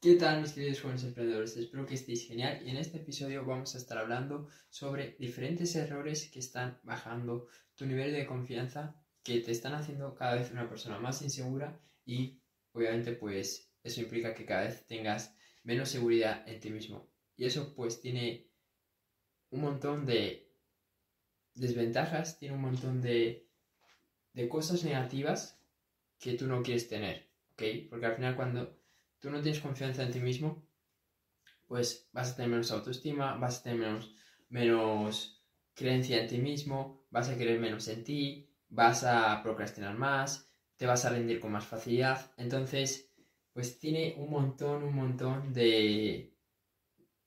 ¿Qué tal mis queridos jóvenes emprendedores? Espero que estéis genial y en este episodio vamos a estar hablando sobre diferentes errores que están bajando tu nivel de confianza, que te están haciendo cada vez una persona más insegura y obviamente pues eso implica que cada vez tengas menos seguridad en ti mismo. Y eso pues tiene un montón de desventajas, tiene un montón de, de cosas negativas que tú no quieres tener, ¿ok? Porque al final cuando tú no tienes confianza en ti mismo, pues vas a tener menos autoestima, vas a tener menos, menos creencia en ti mismo, vas a querer menos en ti, vas a procrastinar más, te vas a rendir con más facilidad. Entonces, pues tiene un montón, un montón de,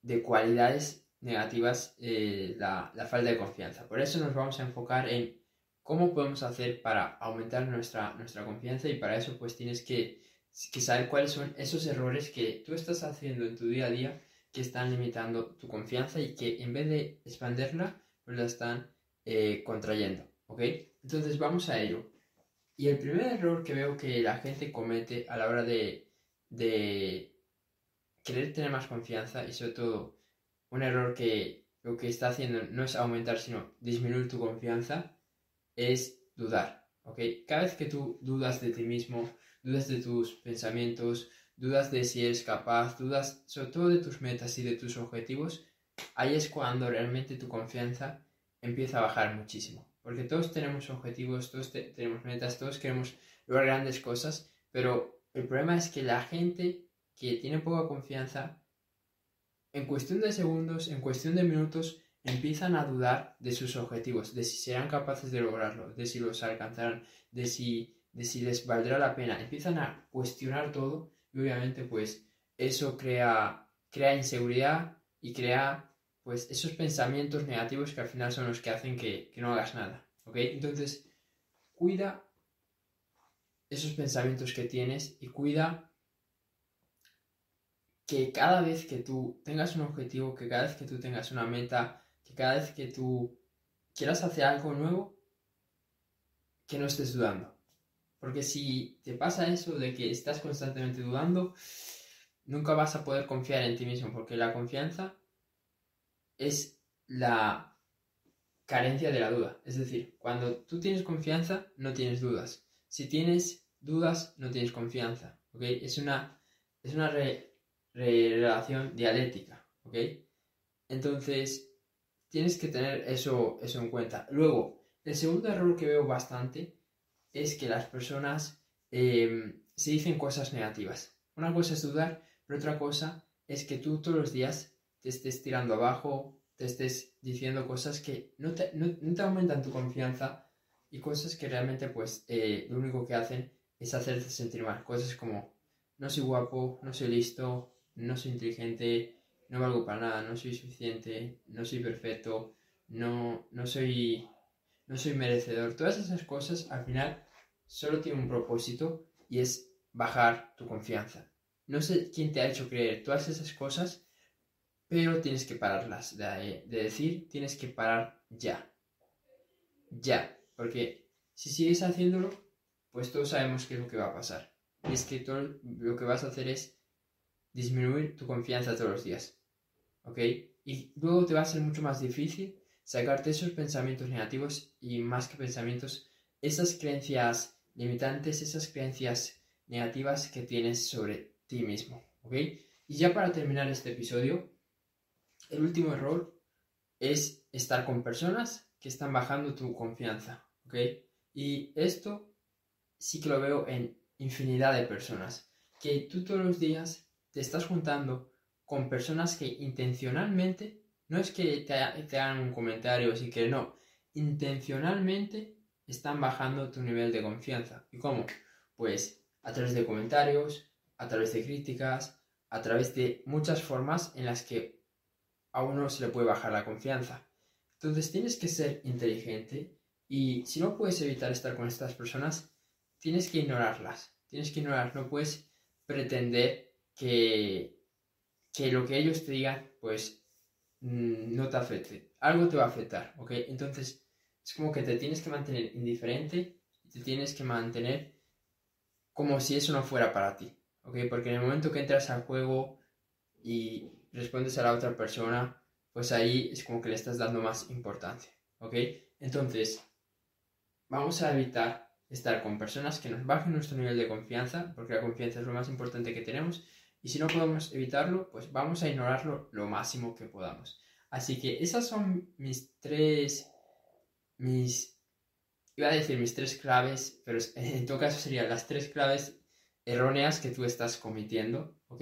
de cualidades negativas eh, la, la falta de confianza. Por eso nos vamos a enfocar en cómo podemos hacer para aumentar nuestra, nuestra confianza y para eso pues tienes que que saber cuáles son esos errores que tú estás haciendo en tu día a día que están limitando tu confianza y que en vez de expandirla, pues la están eh, contrayendo, ¿ok? Entonces vamos a ello. Y el primer error que veo que la gente comete a la hora de, de querer tener más confianza y sobre todo un error que lo que está haciendo no es aumentar sino disminuir tu confianza es dudar, ¿ok? Cada vez que tú dudas de ti mismo, dudas de tus pensamientos, dudas de si eres capaz, dudas sobre todo de tus metas y de tus objetivos, ahí es cuando realmente tu confianza empieza a bajar muchísimo. Porque todos tenemos objetivos, todos tenemos metas, todos queremos lograr grandes cosas, pero el problema es que la gente que tiene poca confianza, en cuestión de segundos, en cuestión de minutos, empiezan a dudar de sus objetivos, de si serán capaces de lograrlo, de si los alcanzarán, de si de si les valdrá la pena, empiezan a cuestionar todo y obviamente pues eso crea, crea inseguridad y crea pues esos pensamientos negativos que al final son los que hacen que, no hagas nada, ¿ok? Entonces, cuida esos pensamientos que tienes y cuida que cada vez que tú tengas un objetivo, que cada vez que tú tengas una meta, que cada vez que tú quieras hacer algo nuevo, que no estés dudando. Porque si te pasa eso de que estás constantemente dudando, nunca vas a poder confiar en ti mismo, porque la confianza es la carencia de la duda. Es decir, cuando tú tienes confianza, no tienes dudas. Si tienes dudas, no tienes confianza. Es una, es una relación dialéctica. Entonces, tienes que tener eso, eso en cuenta. Luego, el segundo error que veo bastante es que las personas em, se dicen cosas negativas. Una cosa es dudar, pero otra cosa es que tú todos los días te estés tirando abajo, te estés diciendo cosas que no te, aumentan tu confianza y cosas que realmente pues eh, lo único que hacen es hacerte sentir mal. Cosas como no soy guapo, no soy listo, no soy inteligente, no valgo para nada, no soy suficiente, no soy perfecto, no, no soy no soy merecedor. Todas esas cosas al final solo tienen un propósito y es bajar tu confianza. No sé quién te ha hecho creer todas esas cosas, pero tienes que pararlas. De, decir, tienes que parar ya. Ya. Porque si sigues haciéndolo, pues todos sabemos qué es lo que va a pasar. Y es que lo que vas a hacer es disminuir tu confianza todos los días. ¿Ok? Y luego te va a ser mucho más difícil sacarte esos pensamientos negativos y más que pensamientos, esas creencias limitantes, esas creencias negativas que tienes sobre ti mismo, ¿ok? Y ya para terminar este episodio, el último error es estar con personas que están bajando tu confianza, ¿ok? Y esto sí que lo veo en infinidad de personas, que tú todos los días te estás juntando con personas que intencionalmente no es que te, hagan un comentario sin que no, intencionalmente están bajando tu nivel de confianza. ¿Y cómo? Pues a través de comentarios, a través de críticas, a través de muchas formas en las que a uno se le puede bajar la confianza. Entonces tienes que ser inteligente y si no puedes evitar estar con estas personas, tienes que ignorarlas. Tienes que ignorar, no puedes pretender que, que lo que ellos te digan, pues Mm, no te afecte. Algo te va a afectar, ¿ok? Entonces, es como que te tienes que mantener indiferente te tienes que mantener como si eso no fuera para ti, ¿ok? Porque en el momento que entras al juego y respondes a la otra persona, pues ahí es como que le estás dando más importancia, ¿ok? Entonces, vamos a evitar estar con personas que nos bajen nuestro nivel de confianza, porque la confianza es lo más importante que tenemos, y si no podemos evitarlo, pues vamos a ignorarlo lo máximo que podamos. Así que esas son mis tres, mis, iba a decir mis tres claves, pero en todo caso serían las tres claves erróneas que tú estás cometiendo, ¿ok?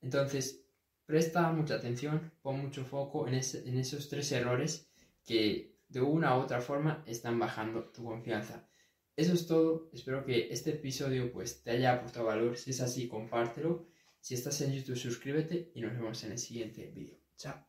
Entonces, presta mucha atención, pon mucho foco en, en esos tres errores que de una u otra forma están bajando tu confianza. Eso es todo, espero que este episodio pues te haya aportado valor, si es así compártelo, si estás en YouTube suscríbete y nos vemos en el siguiente vídeo. Chao.